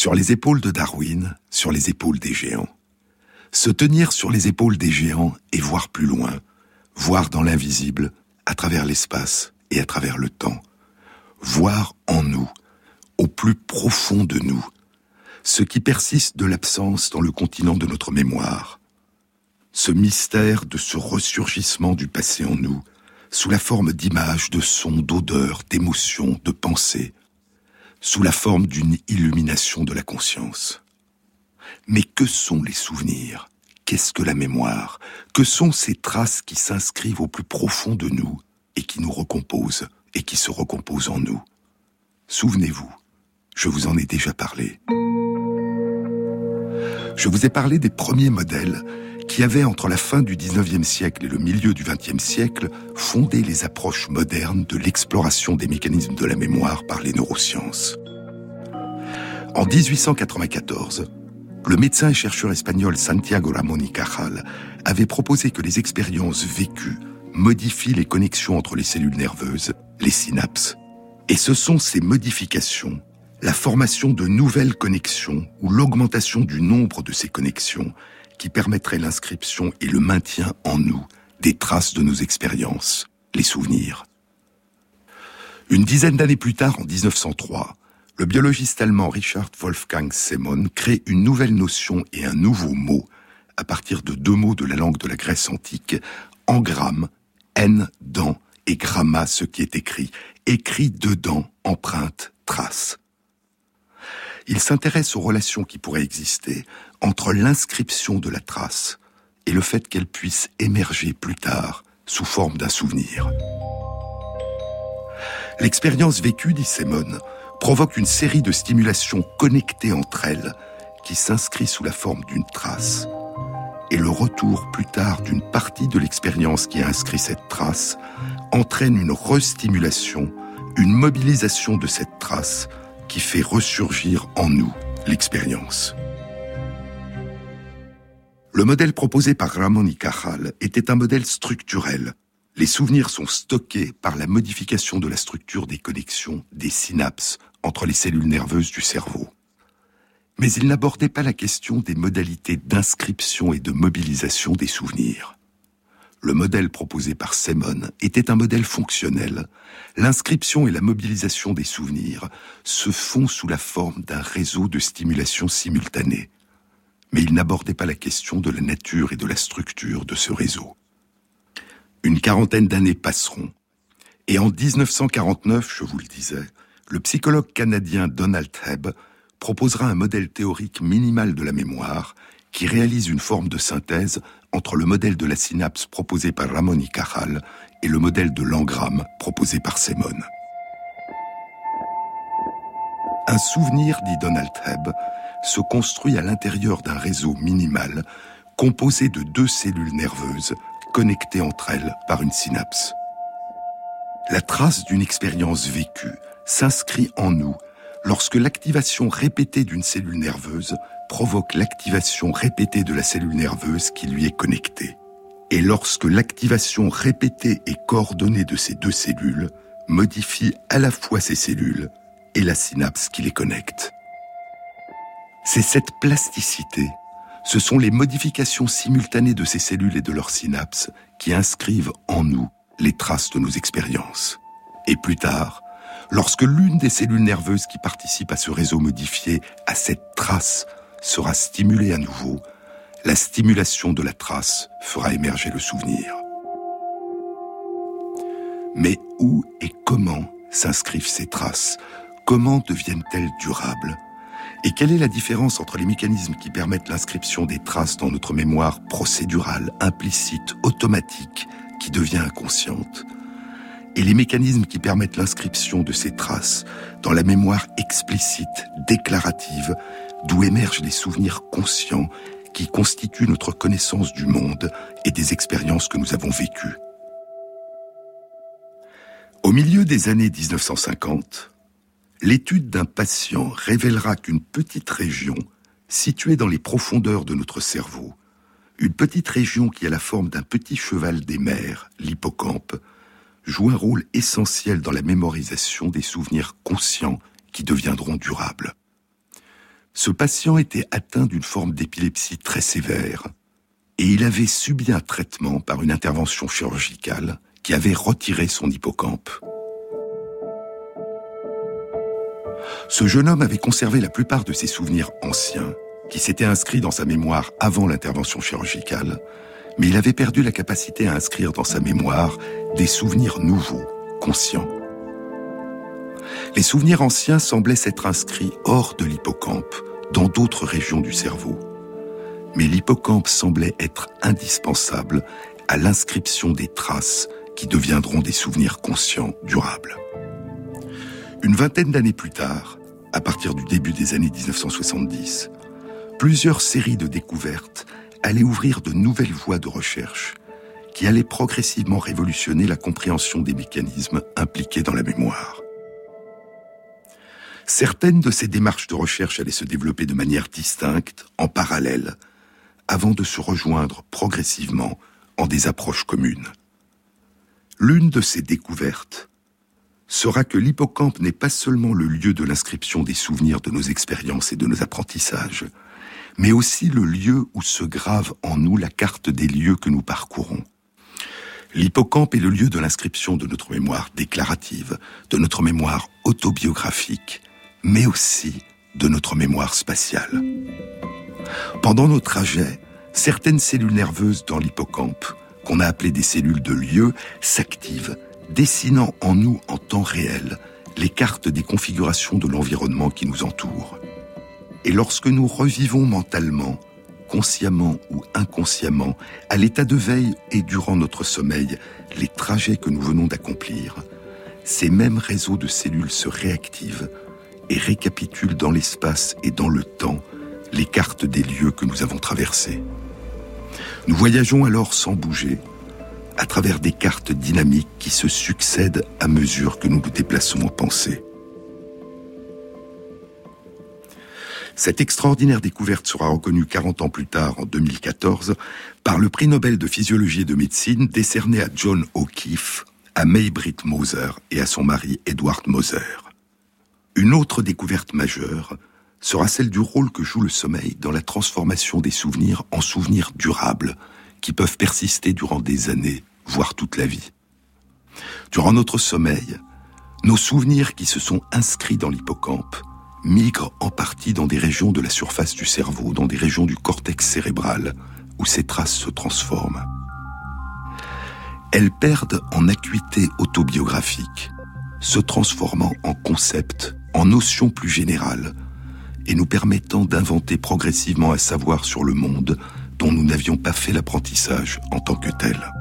Sur les épaules de Darwin, sur les épaules des géants. Se tenir sur les épaules des géants et voir plus loin, voir dans l'invisible, à travers l'espace et à travers le temps. Voir en nous, au plus profond de nous, ce qui persiste de l'absence dans le continent de notre mémoire. Ce mystère de ce ressurgissement du passé en nous, sous la forme d'images, de sons, d'odeurs, d'émotions, de pensées, sous la forme d'une illumination de la conscience. Mais que sont les souvenirs? Qu'est-ce que la mémoire? Que sont ces traces qui s'inscrivent au plus profond de nous et qui nous recomposent et qui se recomposent en nous? Souvenez-vous, je vous en ai déjà parlé. Je vous ai parlé des premiers modèles qui avaient, entre la fin du 19e siècle et le milieu du 20e siècle, fondé les approches modernes de l'exploration des mécanismes de la mémoire par les neurosciences. En 1894, le médecin et chercheur espagnol Santiago Ramón y Cajal avait proposé que les expériences vécues modifient les connexions entre les cellules nerveuses, les synapses. Et ce sont ces modifications, la formation de nouvelles connexions ou l'augmentation du nombre de ces connexions qui permettraient l'inscription et le maintien en nous des traces de nos expériences, les souvenirs. Une dizaine d'années plus tard, en 1903, le biologiste allemand Richard Wolfgang Semon crée une nouvelle notion et un nouveau mot à partir de deux mots de la langue de la Grèce antique, engramme, n dans et gramma, ce qui est écrit, écrit dedans, empreinte, trace. Il s'intéresse aux relations qui pourraient exister entre l'inscription de la trace et le fait qu'elle puisse émerger plus tard sous forme d'un souvenir. L'expérience vécue, dit Semon, provoque une série de stimulations connectées entre elles qui s'inscrit sous la forme d'une trace. Et le retour plus tard d'une partie de l'expérience qui a inscrit cette trace entraîne une restimulation, une mobilisation de cette trace qui fait ressurgir en nous l'expérience. Le modèle proposé par Ramon y Cajal était un modèle structurel les souvenirs sont stockés par la modification de la structure des connexions, des synapses entre les cellules nerveuses du cerveau. Mais il n'abordait pas la question des modalités d'inscription et de mobilisation des souvenirs. Le modèle proposé par Semon était un modèle fonctionnel. L'inscription et la mobilisation des souvenirs se font sous la forme d'un réseau de stimulation simultanée. Mais il n'abordait pas la question de la nature et de la structure de ce réseau. Une quarantaine d'années passeront. Et en 1949, je vous le disais, le psychologue canadien Donald Hebb proposera un modèle théorique minimal de la mémoire qui réalise une forme de synthèse entre le modèle de la synapse proposé par Ramon y Cajal et le modèle de l'engramme proposé par Semon. Un souvenir, dit Donald Hebb, se construit à l'intérieur d'un réseau minimal composé de deux cellules nerveuses connectées entre elles par une synapse. La trace d'une expérience vécue s'inscrit en nous lorsque l'activation répétée d'une cellule nerveuse provoque l'activation répétée de la cellule nerveuse qui lui est connectée. Et lorsque l'activation répétée et coordonnée de ces deux cellules modifie à la fois ces cellules et la synapse qui les connecte. C'est cette plasticité ce sont les modifications simultanées de ces cellules et de leurs synapses qui inscrivent en nous les traces de nos expériences. Et plus tard, lorsque l'une des cellules nerveuses qui participent à ce réseau modifié, à cette trace, sera stimulée à nouveau, la stimulation de la trace fera émerger le souvenir. Mais où et comment s'inscrivent ces traces? Comment deviennent-elles durables? Et quelle est la différence entre les mécanismes qui permettent l'inscription des traces dans notre mémoire procédurale, implicite, automatique, qui devient inconsciente, et les mécanismes qui permettent l'inscription de ces traces dans la mémoire explicite, déclarative, d'où émergent les souvenirs conscients qui constituent notre connaissance du monde et des expériences que nous avons vécues. Au milieu des années 1950, l'étude d'un patient révélera qu'une petite région, située dans les profondeurs de notre cerveau, une petite région qui a la forme d'un petit cheval des mers, l'hippocampe, joue un rôle essentiel dans la mémorisation des souvenirs conscients qui deviendront durables. Ce patient était atteint d'une forme d'épilepsie très sévère et il avait subi un traitement par une intervention chirurgicale qui avait retiré son hippocampe. Ce jeune homme avait conservé la plupart de ses souvenirs anciens, qui s'étaient inscrits dans sa mémoire avant l'intervention chirurgicale, mais il avait perdu la capacité à inscrire dans sa mémoire des souvenirs nouveaux, conscients. Les souvenirs anciens semblaient s'être inscrits hors de l'hippocampe, dans d'autres régions du cerveau. Mais l'hippocampe semblait être indispensable à l'inscription des traces qui deviendront des souvenirs conscients durables. Une vingtaine d'années plus tard, à partir du début des années 1970, plusieurs séries de découvertes allaient ouvrir de nouvelles voies de recherche qui allaient progressivement révolutionner la compréhension des mécanismes impliqués dans la mémoire. Certaines de ces démarches de recherche allaient se développer de manière distincte, en parallèle, avant de se rejoindre progressivement en des approches communes. L'une de ces découvertes sera que l'hippocampe n'est pas seulement le lieu de l'inscription des souvenirs de nos expériences et de nos apprentissages, mais aussi le lieu où se grave en nous la carte des lieux que nous parcourons. L'hippocampe est le lieu de l'inscription de notre mémoire déclarative, de notre mémoire autobiographique, mais aussi de notre mémoire spatiale. Pendant nos trajets, certaines cellules nerveuses dans l'hippocampe, qu'on a appelées des cellules de lieu, s'activent dessinant en nous en temps réel les cartes des configurations de l'environnement qui nous entoure. Et lorsque nous revivons mentalement, consciemment ou inconsciemment, à l'état de veille et durant notre sommeil, les trajets que nous venons d'accomplir, ces mêmes réseaux de cellules se réactivent et récapitulent dans l'espace et dans le temps les cartes des lieux que nous avons traversés. Nous voyageons alors sans bouger, à travers des cartes dynamiques qui se succèdent à mesure que nous nous déplaçons en pensée. Cette extraordinaire découverte sera reconnue 40 ans plus tard, en 2014, par le prix Nobel de physiologie et de médecine décerné à John O'Keefe, à May-Britt Moser et à son mari Edward Moser. Une autre découverte majeure sera celle du rôle que joue le sommeil dans la transformation des souvenirs en souvenirs durables, qui peuvent persister durant des années, voire toute la vie. Durant notre sommeil, nos souvenirs qui se sont inscrits dans l'hippocampe migrent en partie dans des régions de la surface du cerveau, dans des régions du cortex cérébral, où ces traces se transforment. Elles perdent en acuité autobiographique, se transformant en concepts, en notions plus générales, et nous permettant d'inventer progressivement un savoir sur le monde dont nous n'avions pas fait l'apprentissage en tant que tel.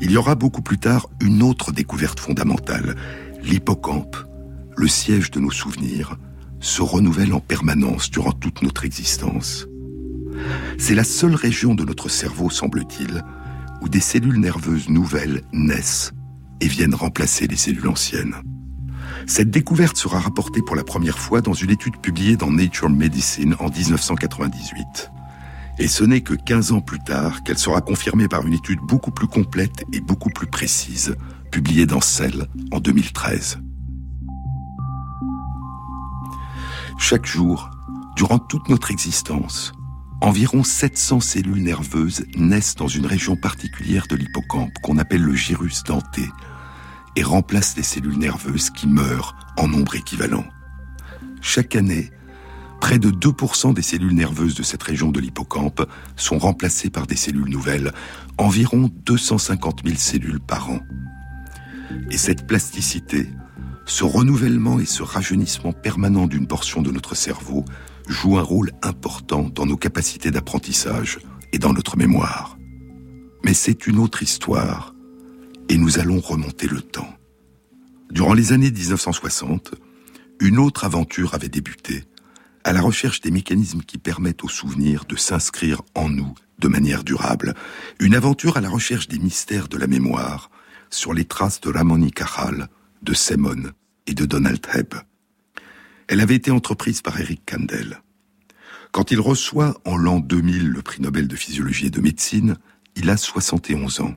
Il y aura beaucoup plus tard une autre découverte fondamentale. L'hippocampe, le siège de nos souvenirs, se renouvelle en permanence durant toute notre existence. C'est la seule région de notre cerveau, semble-t-il, où des cellules nerveuses nouvelles naissent et viennent remplacer les cellules anciennes. Cette découverte sera rapportée pour la première fois dans une étude publiée dans Nature Medicine en 1998. Et ce n'est que 15 ans plus tard qu'elle sera confirmée par une étude beaucoup plus complète et beaucoup plus précise, publiée dans Cell en 2013. Chaque jour, durant toute notre existence, environ 700 cellules nerveuses naissent dans une région particulière de l'hippocampe qu'on appelle le gyrus denté et remplacent les cellules nerveuses qui meurent en nombre équivalent. Chaque année, Près de 2% des cellules nerveuses de cette région de l'hippocampe sont remplacées par des cellules nouvelles, environ 250 000 cellules par an. Et cette plasticité, ce renouvellement et ce rajeunissement permanent d'une portion de notre cerveau jouent un rôle important dans nos capacités d'apprentissage et dans notre mémoire. Mais c'est une autre histoire, et nous allons remonter le temps. Durant les années 1960, une autre aventure avait débuté, à la recherche des mécanismes qui permettent aux souvenirs de s'inscrire en nous de manière durable. Une aventure à la recherche des mystères de la mémoire sur les traces de Ramon y de Simon et de Donald Hebb. Elle avait été entreprise par Eric Kandel. Quand il reçoit en l'an 2000 le prix Nobel de physiologie et de médecine, il a 71 ans.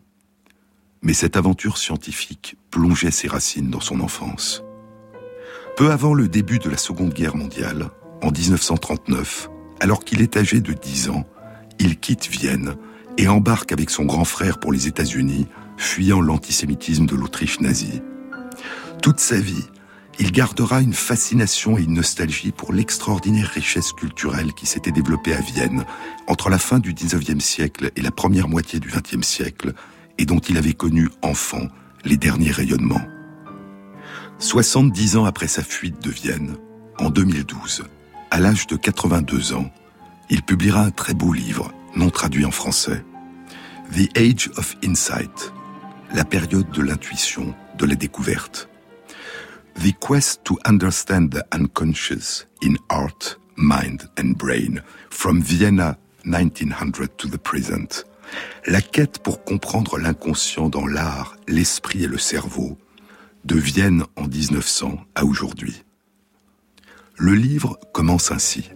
Mais cette aventure scientifique plongeait ses racines dans son enfance. Peu avant le début de la Seconde Guerre mondiale, en 1939, alors qu'il est âgé de 10 ans, il quitte Vienne et embarque avec son grand frère pour les États-Unis, fuyant l'antisémitisme de l'Autriche nazie. Toute sa vie, il gardera une fascination et une nostalgie pour l'extraordinaire richesse culturelle qui s'était développée à Vienne entre la fin du XIXe siècle et la première moitié du XXe siècle, et dont il avait connu enfant les derniers rayonnements. 70 ans après sa fuite de Vienne, en 2012, à l'âge de 82 ans, il publiera un très beau livre, non traduit en français, The Age of Insight, la période de l'intuition, de la découverte. The Quest to Understand the Unconscious in Art, Mind and Brain, from Vienna 1900 to the present. La quête pour comprendre l'inconscient dans l'art, l'esprit et le cerveau, de Vienne en 1900 à aujourd'hui. Le livre commence ainsi.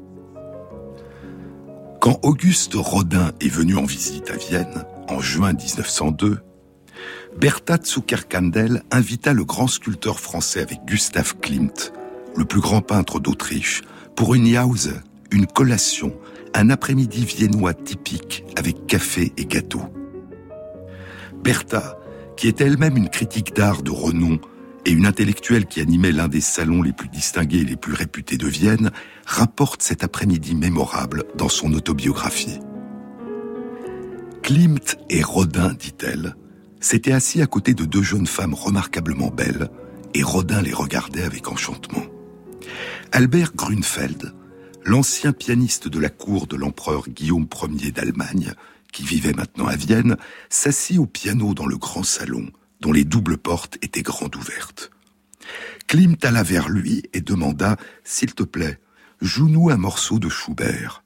Quand Auguste Rodin est venu en visite à Vienne, en juin 1902, Bertha Zuckerkandel invita le grand sculpteur français avec Gustav Klimt, le plus grand peintre d'Autriche, pour une Jause, une collation, un après-midi viennois typique avec café et gâteau. Bertha, qui était elle-même une critique d'art de renom et une intellectuelle qui animait l'un des salons les plus distingués et les plus réputés de Vienne, rapporte cet après-midi mémorable dans son autobiographie. Klimt et Rodin, dit-elle, s'étaient assis à côté de deux jeunes femmes remarquablement belles, et Rodin les regardait avec enchantement. Albert Grunfeld, l'ancien pianiste de la cour de l'empereur Guillaume Ier d'Allemagne, qui vivait maintenant à Vienne, s'assit au piano dans le grand salon, dont les doubles portes étaient grandes ouvertes. Klimt alla vers lui et demanda S'il te plaît, joue-nous un morceau de Schubert.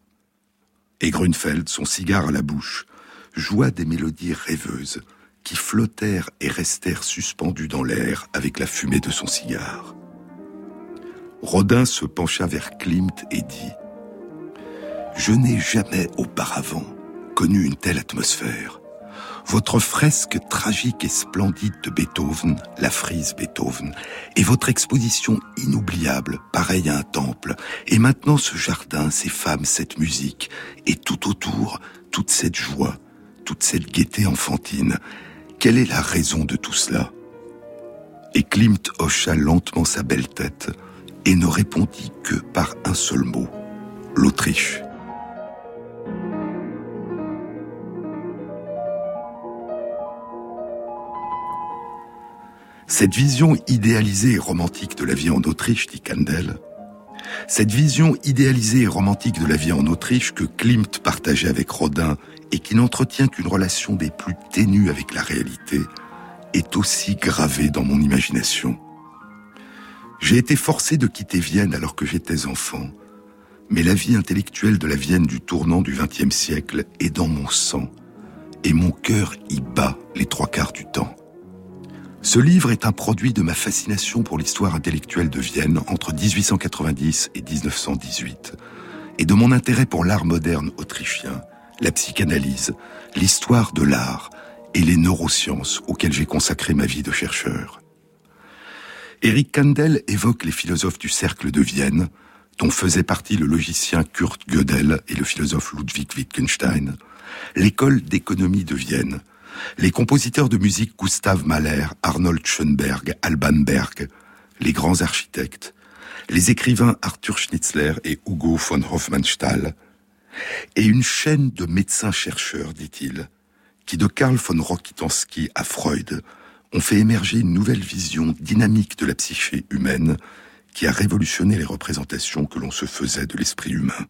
Et Grunfeld, son cigare à la bouche, joua des mélodies rêveuses, qui flottèrent et restèrent suspendus dans l'air avec la fumée de son cigare. Rodin se pencha vers Klimt et dit Je n'ai jamais auparavant connu une telle atmosphère. Votre fresque tragique et splendide de Beethoven, la frise Beethoven, et votre exposition inoubliable, pareille à un temple, et maintenant ce jardin, ces femmes, cette musique, et tout autour, toute cette joie, toute cette gaieté enfantine, quelle est la raison de tout cela? Et Klimt hocha lentement sa belle tête et ne répondit que par un seul mot, l'Autriche. Cette vision idéalisée et romantique de la vie en Autriche, dit Kandel, cette vision idéalisée et romantique de la vie en Autriche que Klimt partageait avec Rodin et qui n'entretient qu'une relation des plus ténues avec la réalité, est aussi gravée dans mon imagination. J'ai été forcé de quitter Vienne alors que j'étais enfant, mais la vie intellectuelle de la Vienne du tournant du XXe siècle est dans mon sang, et mon cœur y bat les trois quarts du temps. Ce livre est un produit de ma fascination pour l'histoire intellectuelle de Vienne entre 1890 et 1918, et de mon intérêt pour l'art moderne autrichien, la psychanalyse, l'histoire de l'art et les neurosciences auxquelles j'ai consacré ma vie de chercheur. Eric Kandel évoque les philosophes du cercle de Vienne, dont faisaient partie le logicien Kurt Gödel et le philosophe Ludwig Wittgenstein, l'école d'économie de Vienne, les compositeurs de musique Gustav Mahler, Arnold Schoenberg, Alban Berg, les grands architectes, les écrivains Arthur Schnitzler et Hugo von Hofmannsthal, et une chaîne de médecins-chercheurs, dit-il, qui de Karl von Rokitansky à Freud ont fait émerger une nouvelle vision dynamique de la psyché humaine qui a révolutionné les représentations que l'on se faisait de l'esprit humain.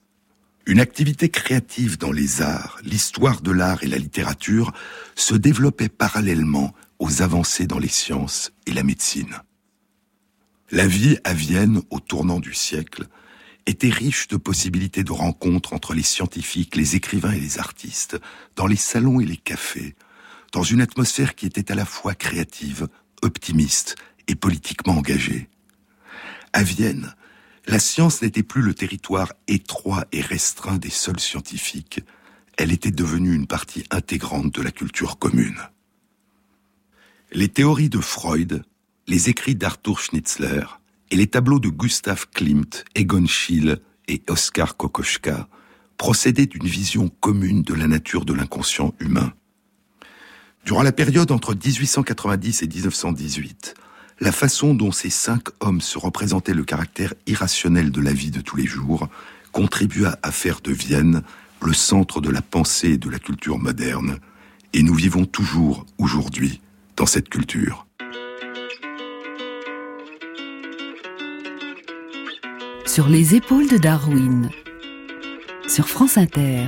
Une activité créative dans les arts, l'histoire de l'art et la littérature se développait parallèlement aux avancées dans les sciences et la médecine. La vie à Vienne au tournant du siècle était riche de possibilités de rencontres entre les scientifiques, les écrivains et les artistes, dans les salons et les cafés, dans une atmosphère qui était à la fois créative, optimiste et politiquement engagée. À Vienne, la science n'était plus le territoire étroit et restreint des seuls scientifiques, elle était devenue une partie intégrante de la culture commune. Les théories de Freud, les écrits d'Arthur Schnitzler et les tableaux de Gustav Klimt, Egon Schiele et Oskar Kokoschka procédaient d'une vision commune de la nature de l'inconscient humain. Durant la période entre 1890 et 1918, la façon dont ces cinq hommes se représentaient le caractère irrationnel de la vie de tous les jours contribua à faire de Vienne le centre de la pensée et de la culture moderne, et nous vivons toujours, aujourd'hui, dans cette culture. Sur les épaules de Darwin, sur France Inter.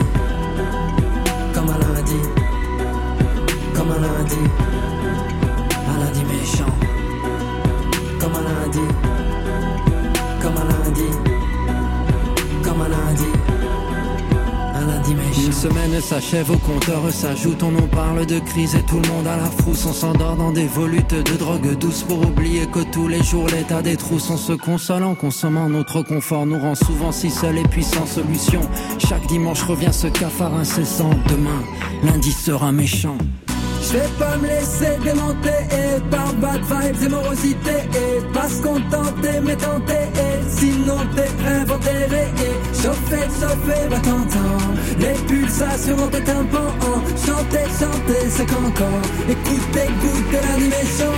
comme un lundi lundi méchant. Comme un lundi, comme un lundi, comme un lundi. Lundi. Une semaine s'achève, au compteur s'ajoute, on en parle de crise et tout le monde à la frousse. On s'endort dans des volutes de drogue douce pour oublier que tous les jours l'état des trousses. On se console en consommant notre confort, nous rend souvent si seuls et puis sans solution. Chaque dimanche revient ce cafard incessant. Demain, lundi sera méchant. Je vais pas me laisser démonter et par bad vibes et morosité et pas se contenter mais tenter et sinon t'es inventé et chauffer, chauffer, va t'entendre. Les pulsations dans tes tympans chanter, chanter, c'est qu'encore. Écoutez, écoutez l'animation.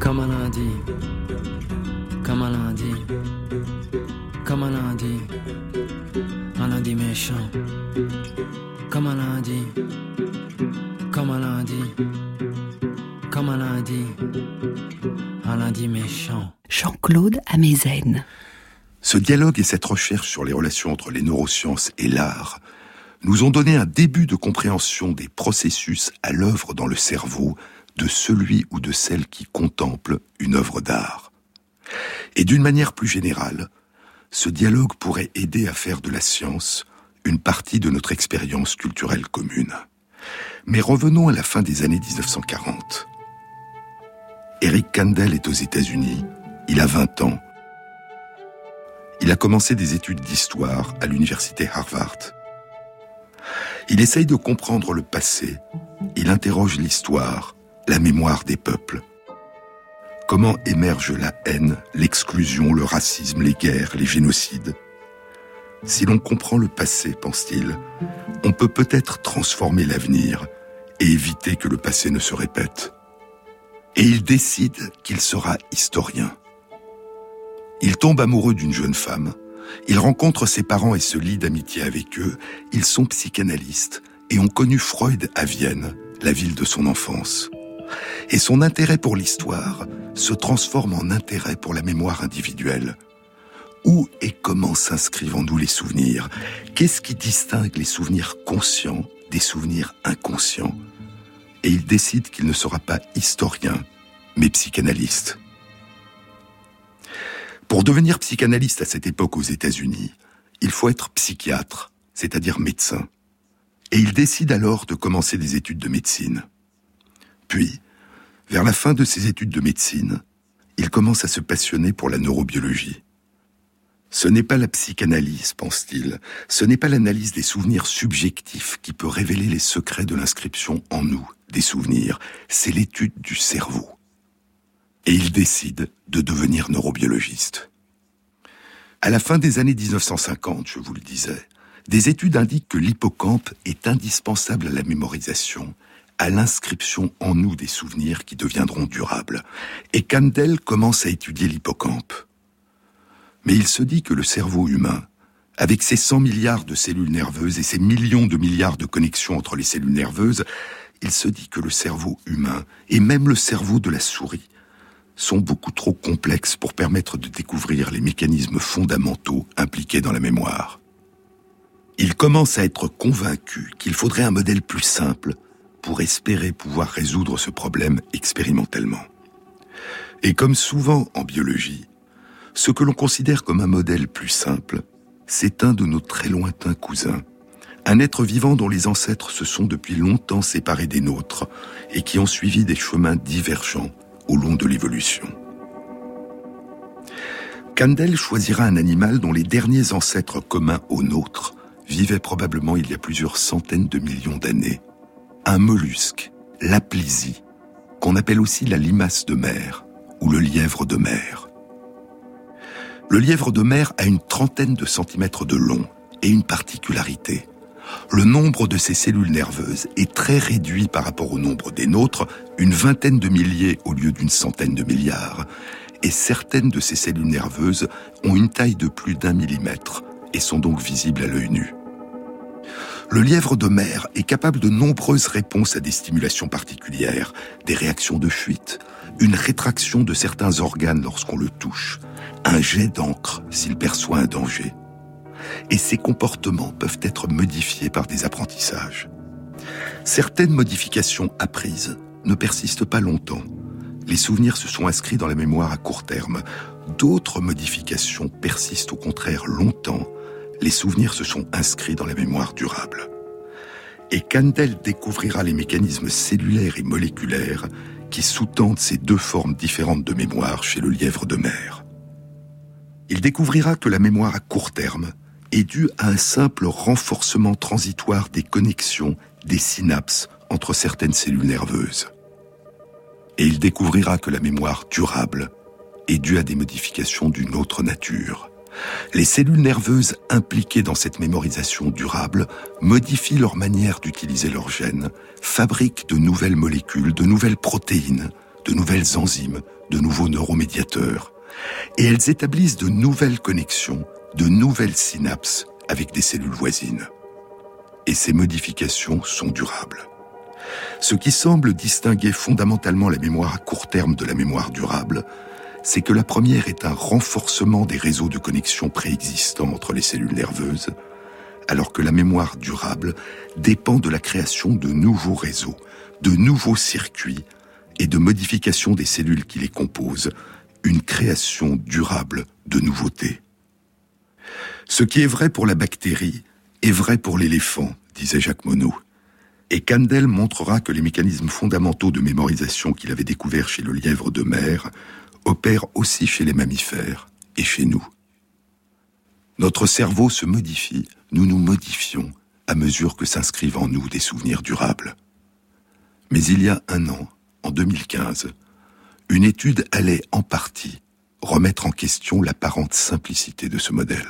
Comme un lundi. Comme un lundi. Comme un lundi. Un lundi méchant. Comme un lundi comme un lundi, comme un lundi, un lundi méchant. Jean-Claude Amezen. Ce dialogue et cette recherche sur les relations entre les neurosciences et l'art nous ont donné un début de compréhension des processus à l'œuvre dans le cerveau de celui ou de celle qui contemple une œuvre d'art. Et d'une manière plus générale, ce dialogue pourrait aider à faire de la science une partie de notre expérience culturelle commune. Mais revenons à la fin des années 1940. Eric Kandel est aux États-Unis, il a 20 ans. Il a commencé des études d'histoire à l'université Harvard. Il essaye de comprendre le passé, il interroge l'histoire, la mémoire des peuples. Comment émerge la haine, l'exclusion, le racisme, les guerres, les génocides? Si l'on comprend le passé, pense-t-il, on peut peut-être transformer l'avenir et éviter que le passé ne se répète. Et il décide qu'il sera historien. Il tombe amoureux d'une jeune femme, il rencontre ses parents et se lie d'amitié avec eux, ils sont psychanalystes et ont connu Freud à Vienne, la ville de son enfance. Et son intérêt pour l'histoire se transforme en intérêt pour la mémoire individuelle. Où et comment s'inscrivent en nous les souvenirs? Qu'est-ce qui distingue les souvenirs conscients des souvenirs inconscients? Et il décide qu'il ne sera pas historien, mais psychanalyste. Pour devenir psychanalyste à cette époque aux États-Unis, il faut être psychiatre, c'est-à-dire médecin. Et il décide alors de commencer des études de médecine. Puis, vers la fin de ses études de médecine, il commence à se passionner pour la neurobiologie. Ce n'est pas la psychanalyse, pense-t-il, ce n'est pas l'analyse des souvenirs subjectifs qui peut révéler les secrets de l'inscription en nous des souvenirs, c'est l'étude du cerveau. Et il décide de devenir neurobiologiste. À la fin des années 1950, je vous le disais, des études indiquent que l'hippocampe est indispensable à la mémorisation, à l'inscription en nous des souvenirs qui deviendront durables. Et Kandel commence à étudier l'hippocampe. Mais il se dit que le cerveau humain, avec ses 100 milliards de cellules nerveuses et ses millions de milliards de connexions entre les cellules nerveuses, il se dit que le cerveau humain, et même le cerveau de la souris, sont beaucoup trop complexes pour permettre de découvrir les mécanismes fondamentaux impliqués dans la mémoire. Il commence à être convaincu qu'il faudrait un modèle plus simple pour espérer pouvoir résoudre ce problème expérimentalement. Et comme souvent en biologie, ce que l'on considère comme un modèle plus simple, c'est un de nos très lointains cousins, un être vivant dont les ancêtres se sont depuis longtemps séparés des nôtres et qui ont suivi des chemins divergents au long de l'évolution. Kandel choisira un animal dont les derniers ancêtres communs aux nôtres vivaient probablement il y a plusieurs centaines de millions d'années. Un mollusque, l'aplysie, qu'on appelle aussi la limace de mer ou le lièvre de mer. Le lièvre de mer a une trentaine de centimètres de long et une particularité. Le nombre de ses cellules nerveuses est très réduit par rapport au nombre des nôtres, une vingtaine de milliers au lieu d'une centaine de milliards, et certaines de ces cellules nerveuses ont une taille de plus d'un millimètre et sont donc visibles à l'œil nu. Le lièvre de mer est capable de nombreuses réponses à des stimulations particulières, des réactions de fuite, une rétraction de certains organes lorsqu'on le touche, un jet d'encre s'il perçoit un danger. Et ces comportements peuvent être modifiés par des apprentissages. Certaines modifications apprises ne persistent pas longtemps. Les souvenirs se sont inscrits dans la mémoire à court terme. D'autres modifications persistent au contraire longtemps. Les souvenirs se sont inscrits dans la mémoire durable. Et Kandel découvrira les mécanismes cellulaires et moléculaires qui sous-tendent ces deux formes différentes de mémoire chez le lièvre de mer il découvrira que la mémoire à court terme est due à un simple renforcement transitoire des connexions, des synapses entre certaines cellules nerveuses. Et il découvrira que la mémoire durable est due à des modifications d'une autre nature. Les cellules nerveuses impliquées dans cette mémorisation durable modifient leur manière d'utiliser leurs gènes, fabriquent de nouvelles molécules, de nouvelles protéines, de nouvelles enzymes, de nouveaux neuromédiateurs, et elles établissent de nouvelles connexions, de nouvelles synapses avec des cellules voisines. Et ces modifications sont durables. Ce qui semble distinguer fondamentalement la mémoire à court terme de la mémoire durable, c'est que la première est un renforcement des réseaux de connexion préexistants entre les cellules nerveuses, alors que la mémoire durable dépend de la création de nouveaux réseaux, de nouveaux circuits et de modifications des cellules qui les composent, une création durable de nouveautés. Ce qui est vrai pour la bactérie est vrai pour l'éléphant, disait Jacques Monod. Et Kandel montrera que les mécanismes fondamentaux de mémorisation qu'il avait découverts chez le lièvre de mer opèrent aussi chez les mammifères et chez nous. Notre cerveau se modifie, nous nous modifions à mesure que s'inscrivent en nous des souvenirs durables. Mais il y a un an, en 2015, une étude allait en partie remettre en question l'apparente simplicité de ce modèle.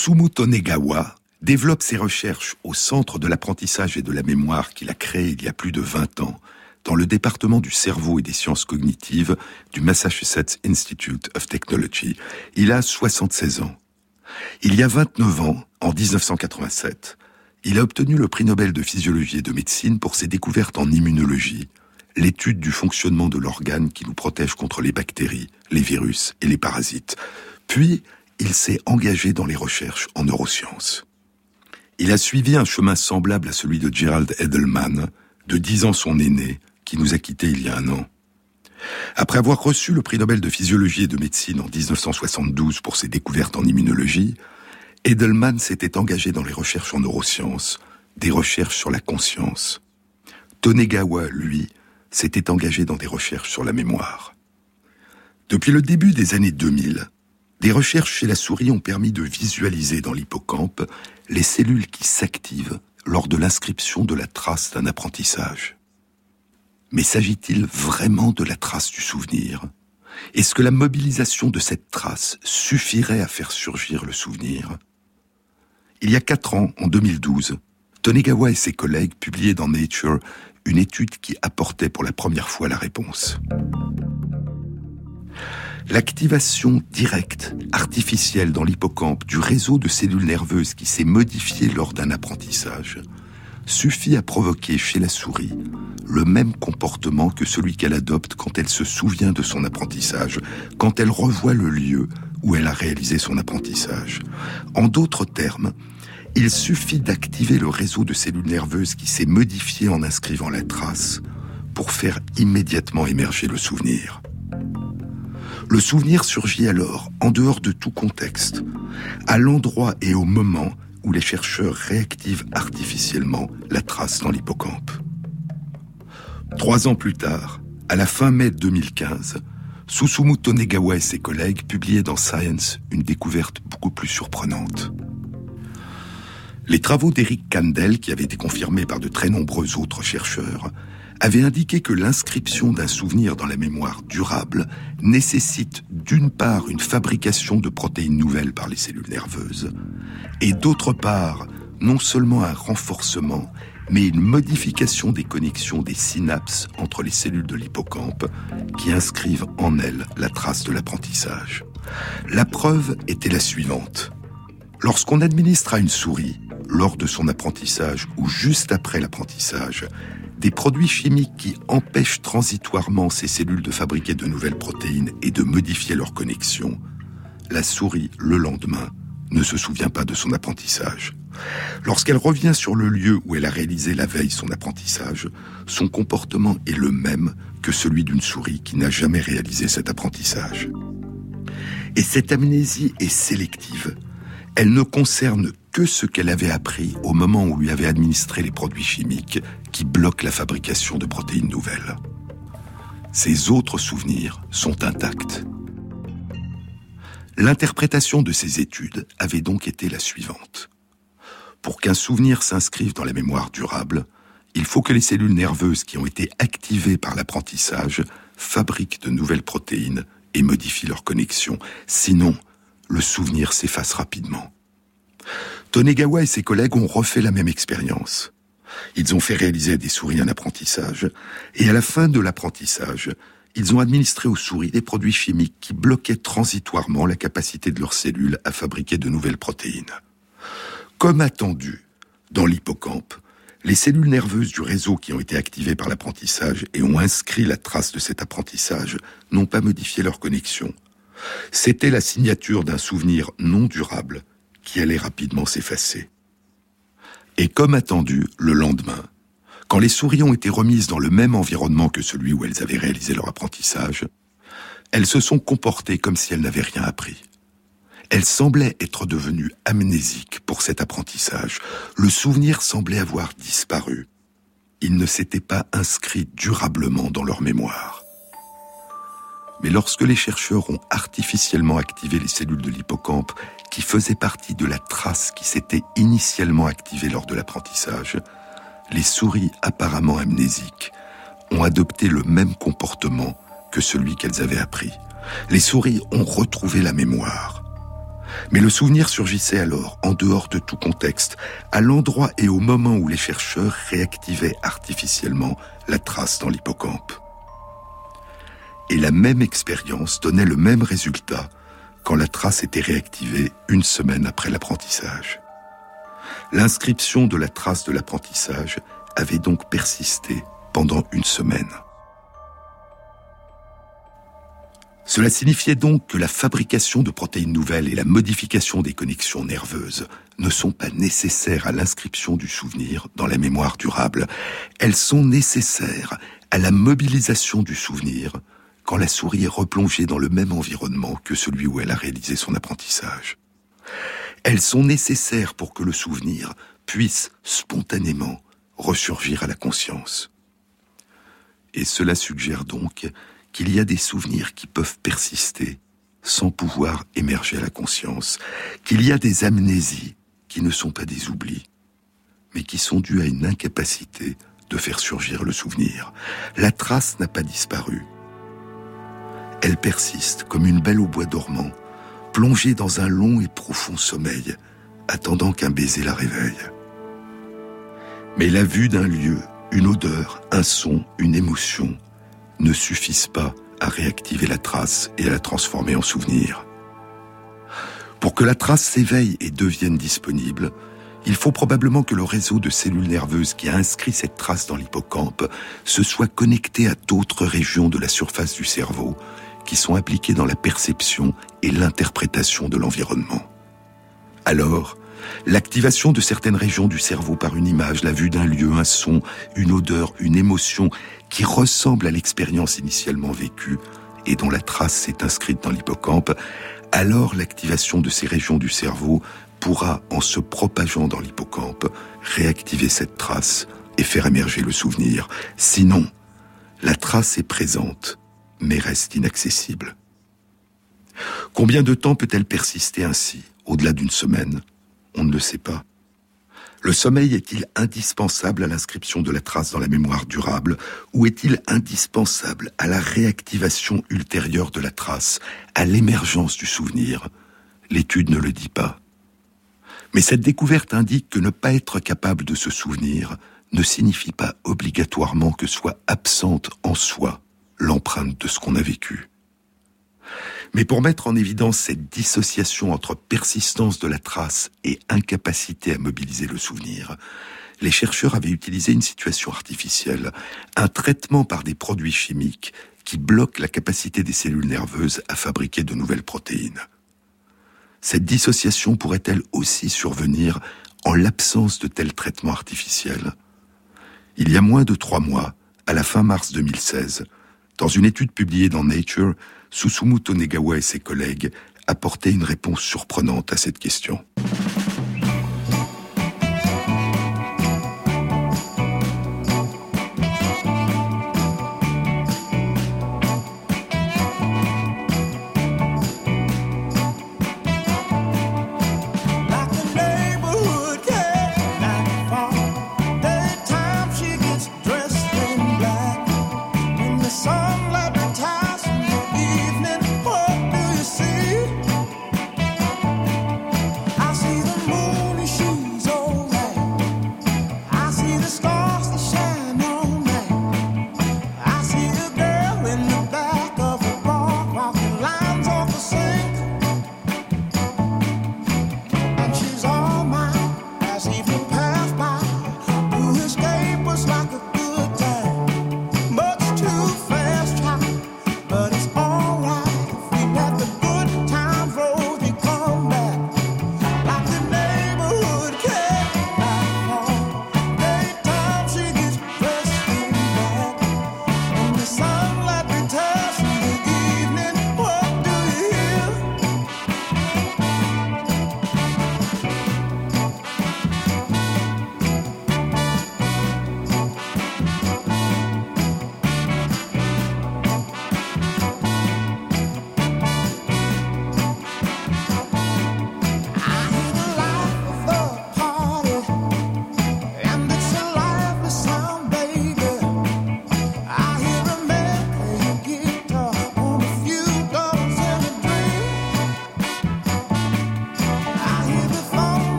Susumu Tonegawa développe ses recherches au Centre de l'apprentissage et de la mémoire qu'il a créé il y a plus de 20 ans dans le département du cerveau et des sciences cognitives du Massachusetts Institute of Technology. Il a 76 ans. Il y a 29 ans, en 1987, il a obtenu le prix Nobel de physiologie et de médecine pour ses découvertes en immunologie, l'étude du fonctionnement de l'organe qui nous protège contre les bactéries, les virus et les parasites. Puis, il s'est engagé dans les recherches en neurosciences. Il a suivi un chemin semblable à celui de Gerald Edelman, de dix ans son aîné, qui nous a quittés il y a un an. Après avoir reçu le prix Nobel de physiologie et de médecine en 1972 pour ses découvertes en immunologie, Edelman s'était engagé dans les recherches en neurosciences, des recherches sur la conscience. Tonegawa, lui, s'était engagé dans des recherches sur la mémoire. Depuis le début des années 2000, des recherches chez la souris ont permis de visualiser dans l'hippocampe les cellules qui s'activent lors de l'inscription de la trace d'un apprentissage. Mais s'agit-il vraiment de la trace du souvenir? Est-ce que la mobilisation de cette trace suffirait à faire surgir le souvenir? Il y a quatre ans, en 2012, Tonegawa et ses collègues publiaient dans Nature une étude qui apportait pour la première fois la réponse. L'activation directe, artificielle dans l'hippocampe du réseau de cellules nerveuses qui s'est modifié lors d'un apprentissage suffit à provoquer chez la souris le même comportement que celui qu'elle adopte quand elle se souvient de son apprentissage, quand elle revoit le lieu où elle a réalisé son apprentissage. En d'autres termes, il suffit d'activer le réseau de cellules nerveuses qui s'est modifié en inscrivant la trace pour faire immédiatement émerger le souvenir. Le souvenir surgit alors, en dehors de tout contexte, à l'endroit et au moment où les chercheurs réactivent artificiellement la trace dans l'hippocampe. Trois ans plus tard, à la fin mai 2015, Susumu Tonegawa et ses collègues publiaient dans Science une découverte beaucoup plus surprenante. Les travaux d'Eric Kandel, qui avaient été confirmés par de très nombreux autres chercheurs, avait indiqué que l'inscription d'un souvenir dans la mémoire durable nécessite d'une part une fabrication de protéines nouvelles par les cellules nerveuses, et d'autre part non seulement un renforcement, mais une modification des connexions des synapses entre les cellules de l'hippocampe qui inscrivent en elles la trace de l'apprentissage. La preuve était la suivante. Lorsqu'on administre à une souris, lors de son apprentissage ou juste après l'apprentissage, des produits chimiques qui empêchent transitoirement ces cellules de fabriquer de nouvelles protéines et de modifier leurs connexions, la souris, le lendemain, ne se souvient pas de son apprentissage. Lorsqu'elle revient sur le lieu où elle a réalisé la veille son apprentissage, son comportement est le même que celui d'une souris qui n'a jamais réalisé cet apprentissage. Et cette amnésie est sélective. Elle ne concerne que ce qu'elle avait appris au moment où lui avait administré les produits chimiques qui bloquent la fabrication de protéines nouvelles. Ses autres souvenirs sont intacts. L'interprétation de ces études avait donc été la suivante. Pour qu'un souvenir s'inscrive dans la mémoire durable, il faut que les cellules nerveuses qui ont été activées par l'apprentissage fabriquent de nouvelles protéines et modifient leurs connexions. Sinon, le souvenir s'efface rapidement. Tonegawa et ses collègues ont refait la même expérience. Ils ont fait réaliser à des souris un apprentissage, et à la fin de l'apprentissage, ils ont administré aux souris des produits chimiques qui bloquaient transitoirement la capacité de leurs cellules à fabriquer de nouvelles protéines. Comme attendu, dans l'hippocampe, les cellules nerveuses du réseau qui ont été activées par l'apprentissage et ont inscrit la trace de cet apprentissage n'ont pas modifié leur connexion. C'était la signature d'un souvenir non durable qui allait rapidement s'effacer. Et comme attendu, le lendemain, quand les souris ont été remises dans le même environnement que celui où elles avaient réalisé leur apprentissage, elles se sont comportées comme si elles n'avaient rien appris. Elles semblaient être devenues amnésiques pour cet apprentissage. Le souvenir semblait avoir disparu. Il ne s'était pas inscrit durablement dans leur mémoire. Mais lorsque les chercheurs ont artificiellement activé les cellules de l'hippocampe qui faisaient partie de la trace qui s'était initialement activée lors de l'apprentissage, les souris apparemment amnésiques ont adopté le même comportement que celui qu'elles avaient appris. Les souris ont retrouvé la mémoire. Mais le souvenir surgissait alors, en dehors de tout contexte, à l'endroit et au moment où les chercheurs réactivaient artificiellement la trace dans l'hippocampe. Et la même expérience donnait le même résultat quand la trace était réactivée une semaine après l'apprentissage. L'inscription de la trace de l'apprentissage avait donc persisté pendant une semaine. Cela signifiait donc que la fabrication de protéines nouvelles et la modification des connexions nerveuses ne sont pas nécessaires à l'inscription du souvenir dans la mémoire durable. Elles sont nécessaires à la mobilisation du souvenir quand la souris est replongée dans le même environnement que celui où elle a réalisé son apprentissage. Elles sont nécessaires pour que le souvenir puisse spontanément ressurgir à la conscience. Et cela suggère donc qu'il y a des souvenirs qui peuvent persister sans pouvoir émerger à la conscience, qu'il y a des amnésies qui ne sont pas des oublis, mais qui sont dues à une incapacité de faire surgir le souvenir. La trace n'a pas disparu. Elle persiste comme une belle au bois dormant, plongée dans un long et profond sommeil, attendant qu'un baiser la réveille. Mais la vue d'un lieu, une odeur, un son, une émotion, ne suffisent pas à réactiver la trace et à la transformer en souvenir. Pour que la trace s'éveille et devienne disponible, il faut probablement que le réseau de cellules nerveuses qui a inscrit cette trace dans l'hippocampe se soit connecté à d'autres régions de la surface du cerveau qui sont impliquées dans la perception et l'interprétation de l'environnement. Alors, l'activation de certaines régions du cerveau par une image, la vue d'un lieu, un son, une odeur, une émotion qui ressemble à l'expérience initialement vécue et dont la trace s'est inscrite dans l'hippocampe, alors l'activation de ces régions du cerveau pourra, en se propageant dans l'hippocampe, réactiver cette trace et faire émerger le souvenir. Sinon, la trace est présente, mais reste inaccessible. Combien de temps peut-elle persister ainsi, au-delà d'une semaine? On ne le sait pas. Le sommeil est-il indispensable à l'inscription de la trace dans la mémoire durable ou est-il indispensable à la réactivation ultérieure de la trace, à l'émergence du souvenir? L'étude ne le dit pas. Mais cette découverte indique que ne pas être capable de se souvenir ne signifie pas obligatoirement que soit absente en soi l'empreinte de ce qu'on a vécu. Mais pour mettre en évidence cette dissociation entre persistance de la trace et incapacité à mobiliser le souvenir, les chercheurs avaient utilisé une situation artificielle, un traitement par des produits chimiques qui bloquent la capacité des cellules nerveuses à fabriquer de nouvelles protéines. Cette dissociation pourrait-elle aussi survenir en l'absence de tels traitements artificiels? Il y a moins de trois mois, à la fin mars 2016, dans une étude publiée dans Nature, Susumu Tonegawa et ses collègues apportaient une réponse surprenante à cette question.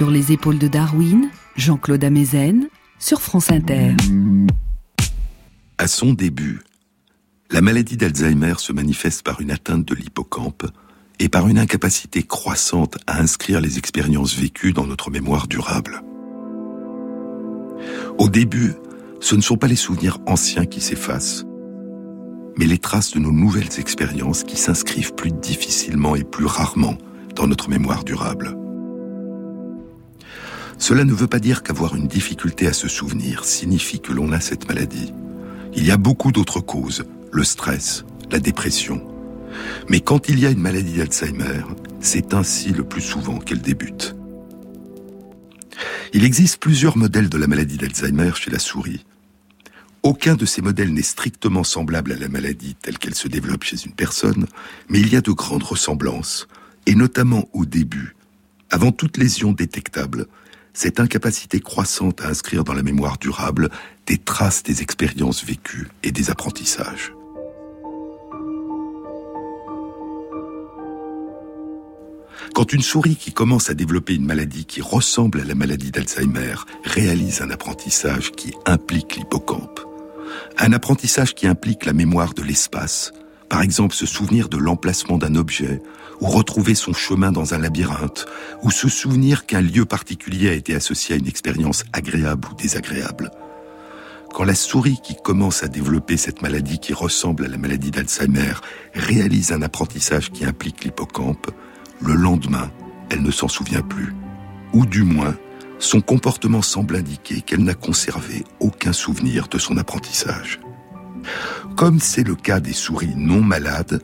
Sur les épaules de Darwin, Jean-Claude Amezen, sur France Inter. À son début, la maladie d'Alzheimer se manifeste par une atteinte de l'hippocampe et par une incapacité croissante à inscrire les expériences vécues dans notre mémoire durable. Au début, ce ne sont pas les souvenirs anciens qui s'effacent, mais les traces de nos nouvelles expériences qui s'inscrivent plus difficilement et plus rarement dans notre mémoire durable. Cela ne veut pas dire qu'avoir une difficulté à se souvenir signifie que l'on a cette maladie. Il y a beaucoup d'autres causes, le stress, la dépression. Mais quand il y a une maladie d'Alzheimer, c'est ainsi le plus souvent qu'elle débute. Il existe plusieurs modèles de la maladie d'Alzheimer chez la souris. Aucun de ces modèles n'est strictement semblable à la maladie telle qu'elle se développe chez une personne, mais il y a de grandes ressemblances, et notamment au début, avant toute lésion détectable, cette incapacité croissante à inscrire dans la mémoire durable des traces des expériences vécues et des apprentissages. Quand une souris qui commence à développer une maladie qui ressemble à la maladie d'Alzheimer réalise un apprentissage qui implique l'hippocampe, un apprentissage qui implique la mémoire de l'espace, par exemple se souvenir de l'emplacement d'un objet, ou retrouver son chemin dans un labyrinthe, ou se souvenir qu'un lieu particulier a été associé à une expérience agréable ou désagréable. Quand la souris qui commence à développer cette maladie qui ressemble à la maladie d'Alzheimer réalise un apprentissage qui implique l'hippocampe, le lendemain, elle ne s'en souvient plus. Ou du moins, son comportement semble indiquer qu'elle n'a conservé aucun souvenir de son apprentissage. Comme c'est le cas des souris non malades,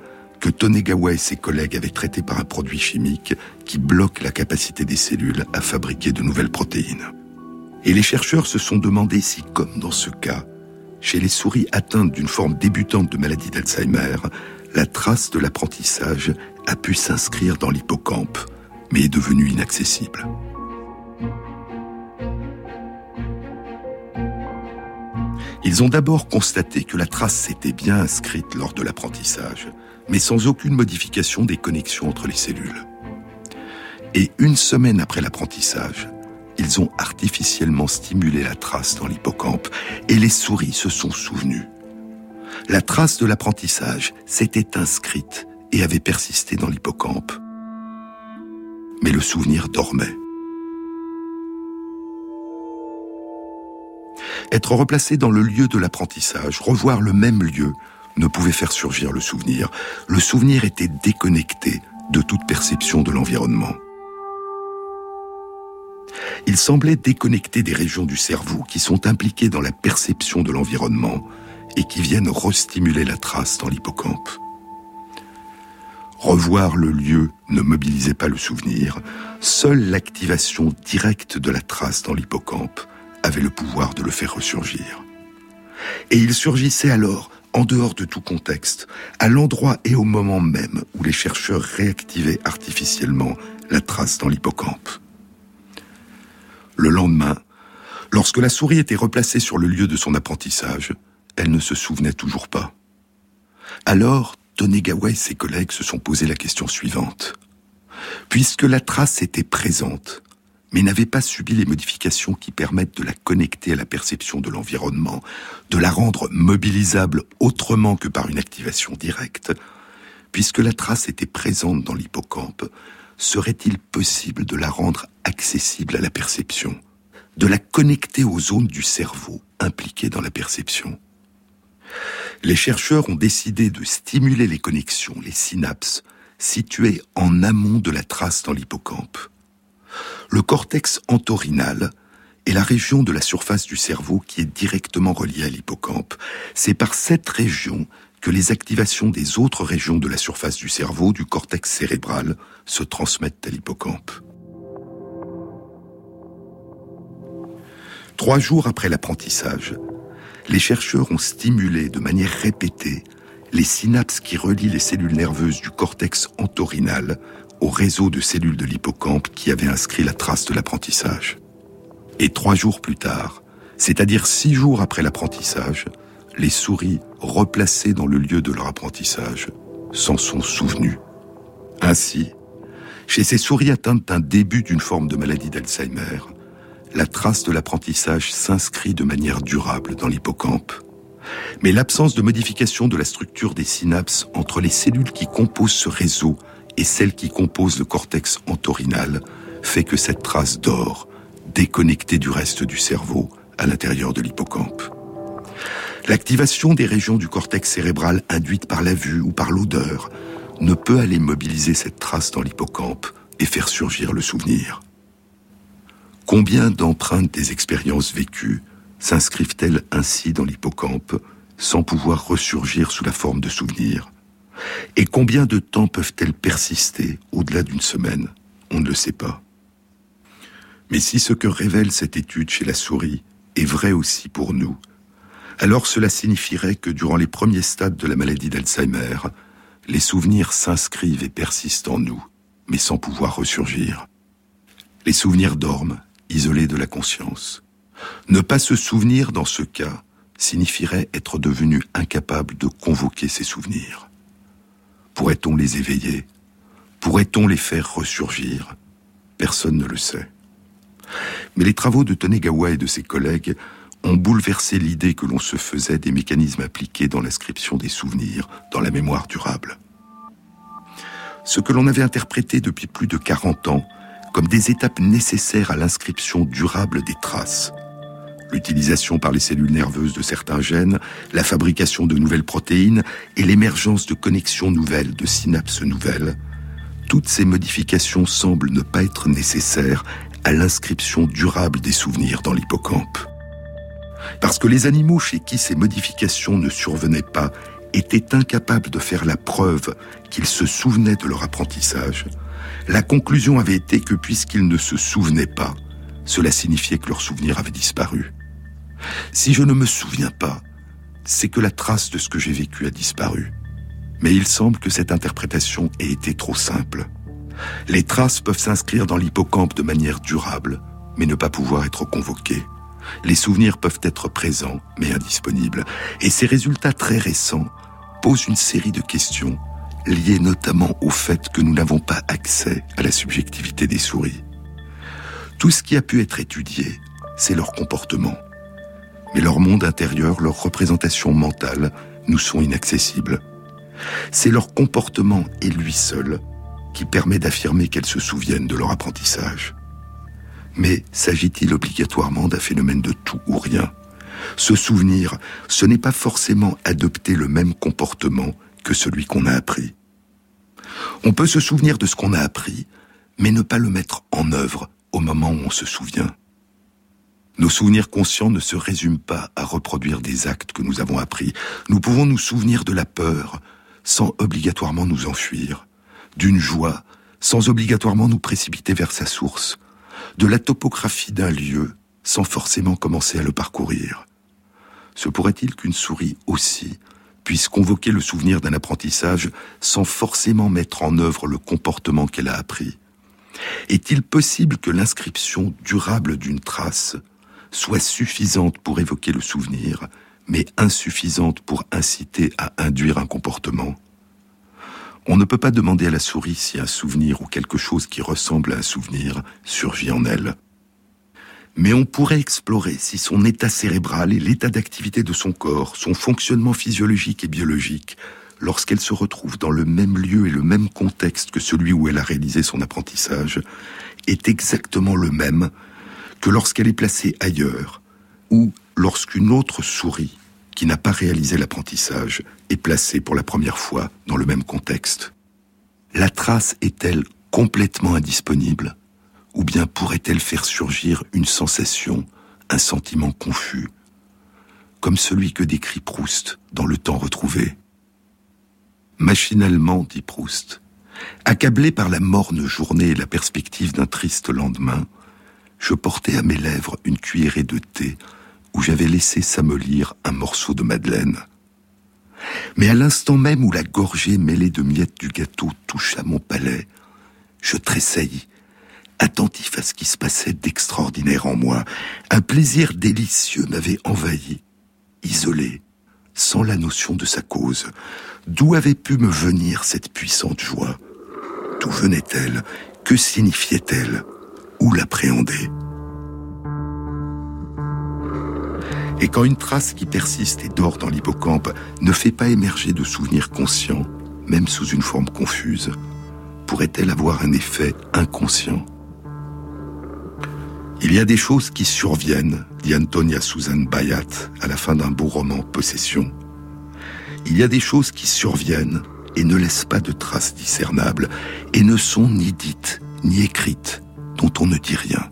que Tonegawa et ses collègues avaient traité par un produit chimique qui bloque la capacité des cellules à fabriquer de nouvelles protéines. Et les chercheurs se sont demandé si, comme dans ce cas, chez les souris atteintes d'une forme débutante de maladie d'Alzheimer, la trace de l'apprentissage a pu s'inscrire dans l'hippocampe, mais est devenue inaccessible. Ils ont d'abord constaté que la trace s'était bien inscrite lors de l'apprentissage, mais sans aucune modification des connexions entre les cellules. Et une semaine après l'apprentissage, ils ont artificiellement stimulé la trace dans l'hippocampe et les souris se sont souvenues. La trace de l'apprentissage s'était inscrite et avait persisté dans l'hippocampe. Mais le souvenir dormait. Être replacé dans le lieu de l'apprentissage, revoir le même lieu, ne pouvait faire surgir le souvenir. Le souvenir était déconnecté de toute perception de l'environnement. Il semblait déconnecté des régions du cerveau qui sont impliquées dans la perception de l'environnement et qui viennent restimuler la trace dans l'hippocampe. Revoir le lieu ne mobilisait pas le souvenir, seule l'activation directe de la trace dans l'hippocampe avait le pouvoir de le faire ressurgir. Et il surgissait alors en dehors de tout contexte, à l'endroit et au moment même où les chercheurs réactivaient artificiellement la trace dans l'hippocampe. Le lendemain, lorsque la souris était replacée sur le lieu de son apprentissage, elle ne se souvenait toujours pas. Alors, Tonegawa et ses collègues se sont posé la question suivante. Puisque la trace était présente, mais n'avait pas subi les modifications qui permettent de la connecter à la perception de l'environnement, de la rendre mobilisable autrement que par une activation directe, puisque la trace était présente dans l'hippocampe, serait-il possible de la rendre accessible à la perception de la connecter aux zones du cerveau impliquées dans la perception? Les chercheurs ont décidé de stimuler les connexions, les synapses, situées en amont de la trace dans l'hippocampe. Le cortex entorhinal est la région de la surface du cerveau qui est directement reliée à l'hippocampe. C'est par cette région que les activations des autres régions de la surface du cerveau, du cortex cérébral, se transmettent à l'hippocampe. Trois jours après l'apprentissage, les chercheurs ont stimulé de manière répétée les synapses qui relient les cellules nerveuses du cortex entorhinal au réseau de cellules de l'hippocampe qui avait inscrit la trace de l'apprentissage. Et trois jours plus tard, c'est-à-dire six jours après l'apprentissage, les souris replacées dans le lieu de leur apprentissage s'en sont souvenues. Ainsi, chez ces souris atteintes d'un début d'une forme de maladie d'Alzheimer, la trace de l'apprentissage s'inscrit de manière durable dans l'hippocampe. Mais l'absence de modification de la structure des synapses entre les cellules qui composent ce réseau et celles qui composent le cortex entorhinal fait que cette trace dort, déconnectée du reste du cerveau, à l'intérieur de l'hippocampe. L'activation des régions du cortex cérébral induite par la vue ou par l'odeur ne peut aller mobiliser cette trace dans l'hippocampe et faire surgir le souvenir. Combien d'empreintes des expériences vécues s'inscrivent-elles ainsi dans l'hippocampe sans pouvoir ressurgir sous la forme de souvenirs? Et combien de temps peuvent-elles persister au-delà d'une semaine? On ne le sait pas. Mais si ce que révèle cette étude chez la souris est vrai aussi pour nous, alors cela signifierait que durant les premiers stades de la maladie d'Alzheimer, les souvenirs s'inscrivent et persistent en nous, mais sans pouvoir ressurgir. Les souvenirs dorment isolé de la conscience. Ne pas se souvenir dans ce cas signifierait être devenu incapable de convoquer ses souvenirs. Pourrait-on les éveiller? Pourrait-on les faire ressurgir? Personne ne le sait. Mais les travaux de Tonegawa et de ses collègues ont bouleversé l'idée que l'on se faisait des mécanismes appliqués dans l'inscription des souvenirs dans la mémoire durable. Ce que l'on avait interprété depuis plus de 40 ans comme des étapes nécessaires à l'inscription durable des traces. L'utilisation par les cellules nerveuses de certains gènes, la fabrication de nouvelles protéines et l'émergence de connexions nouvelles, de synapses nouvelles. Toutes ces modifications semblent ne pas être nécessaires à l'inscription durable des souvenirs dans l'hippocampe. Parce que les animaux chez qui ces modifications ne survenaient pas étaient incapables de faire la preuve qu'ils se souvenaient de leur apprentissage, la conclusion avait été que puisqu'ils ne se souvenaient pas, cela signifiait que leur souvenir avait disparu. Si je ne me souviens pas, c'est que la trace de ce que j'ai vécu a disparu. Mais il semble que cette interprétation ait été trop simple. Les traces peuvent s'inscrire dans l'hippocampe de manière durable, mais ne pas pouvoir être convoquées. Les souvenirs peuvent être présents, mais indisponibles. Et ces résultats très récents posent une série de questions lié notamment au fait que nous n'avons pas accès à la subjectivité des souris. Tout ce qui a pu être étudié, c'est leur comportement. Mais leur monde intérieur, leur représentation mentale, nous sont inaccessibles. C'est leur comportement et lui seul qui permet d'affirmer qu'elles se souviennent de leur apprentissage. Mais s'agit-il obligatoirement d'un phénomène de tout ou rien? Se souvenir, ce n'est pas forcément adopter le même comportement que celui qu'on a appris. On peut se souvenir de ce qu'on a appris, mais ne pas le mettre en œuvre au moment où on se souvient. Nos souvenirs conscients ne se résument pas à reproduire des actes que nous avons appris. Nous pouvons nous souvenir de la peur sans obligatoirement nous enfuir, d'une joie sans obligatoirement nous précipiter vers sa source, de la topographie d'un lieu sans forcément commencer à le parcourir. Se pourrait-il qu'une souris aussi puisse convoquer le souvenir d'un apprentissage sans forcément mettre en œuvre le comportement qu'elle a appris? Est-il possible que l'inscription durable d'une trace soit suffisante pour évoquer le souvenir, mais insuffisante pour inciter à induire un comportement. On ne peut pas demander à la souris si un souvenir ou quelque chose qui ressemble à un souvenir surgit en elle. Mais on pourrait explorer si son état cérébral et l'état d'activité de son corps, son fonctionnement physiologique et biologique, lorsqu'elle se retrouve dans le même lieu et le même contexte que celui où elle a réalisé son apprentissage, est exactement le même que lorsqu'elle est placée ailleurs, ou lorsqu'une autre souris, qui n'a pas réalisé l'apprentissage, est placée pour la première fois dans le même contexte. La trace est-elle complètement indisponible, ou bien pourrait-elle faire surgir une sensation, un sentiment confus, comme celui que décrit Proust dans Le temps retrouvé? Machinalement, dit Proust, accablé par la morne journée et la perspective d'un triste lendemain, je portais à mes lèvres une cuillerée de thé où j'avais laissé s'amollir un morceau de madeleine. Mais à l'instant même où la gorgée mêlée de miettes du gâteau toucha mon palais, je tressaillis, attentif à ce qui se passait d'extraordinaire en moi. Un plaisir délicieux m'avait envahi, isolé, sans la notion de sa cause. D'où avait pu me venir cette puissante joie? D'où venait-elle? Que signifiait-elle? Où l'appréhender. Et quand une trace qui persiste et dort dans l'hippocampe ne fait pas émerger de souvenirs conscients, même sous une forme confuse, pourrait-elle avoir un effet inconscient? Il y a des choses qui surviennent, dit Antonia Susan Bayat à la fin d'un beau roman Possession. Il y a des choses qui surviennent et ne laissent pas de traces discernables, et ne sont ni dites ni écrites, dont on ne dit rien.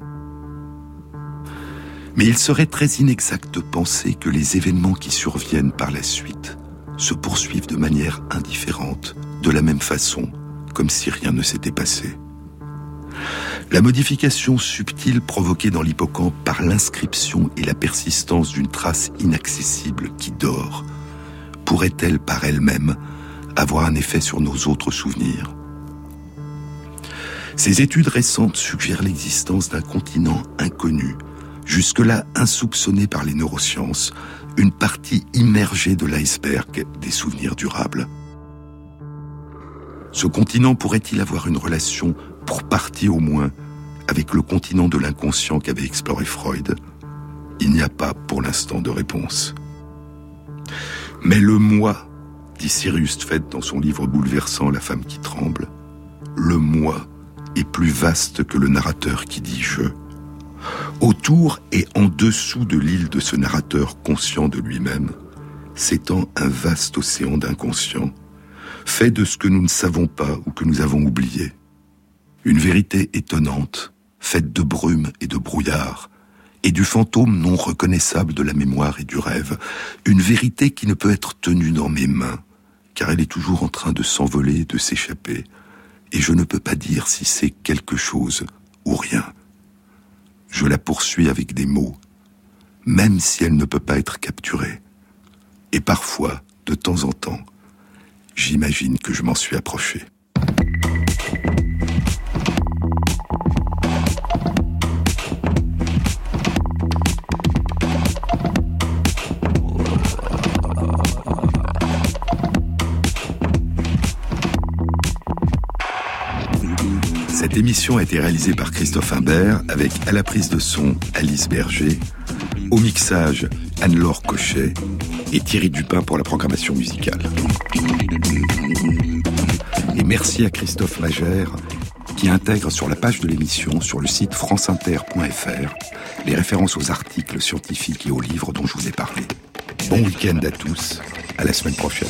Mais il serait très inexact de penser que les événements qui surviennent par la suite se poursuivent de manière indifférente, de la même façon, comme si rien ne s'était passé. La modification subtile provoquée dans l'hippocampe par l'inscription et la persistance d'une trace inaccessible qui dort, pourrait-elle par elle-même avoir un effet sur nos autres souvenirs? Ces études récentes suggèrent l'existence d'un continent inconnu jusque-là insoupçonné par les neurosciences, une partie immergée de l'iceberg des souvenirs durables. Ce continent pourrait-il avoir une relation, pour partie au moins, avec le continent de l'inconscient qu'avait exploré Freud? Il n'y a pas pour l'instant de réponse. Mais le moi, dit Sirius Tfed dans son livre bouleversant La femme qui tremble, le moi est plus vaste que le narrateur qui dit je. Autour et en dessous de l'île de ce narrateur conscient de lui-même, s'étend un vaste océan d'inconscient, fait de ce que nous ne savons pas ou que nous avons oublié. Une vérité étonnante, faite de brume et de brouillard, et du fantôme non reconnaissable de la mémoire et du rêve, une vérité qui ne peut être tenue dans mes mains, car elle est toujours en train de s'envoler et de s'échapper, et je ne peux pas dire si c'est quelque chose ou rien je la poursuis avec des mots, même si elle ne peut pas être capturée. Et parfois, de temps en temps, j'imagine que je m'en suis approché. Cette émission a été réalisée par Christophe Imbert avec à la prise de son Alice Berger, au mixage Anne-Laure Cochet et Thierry Dupin pour la programmation musicale. Et merci à Christophe Magère qui intègre sur la page de l'émission sur le site franceinter.fr les références aux articles scientifiques et aux livres dont je vous ai parlé. Bon week-end à tous, à la semaine prochaine.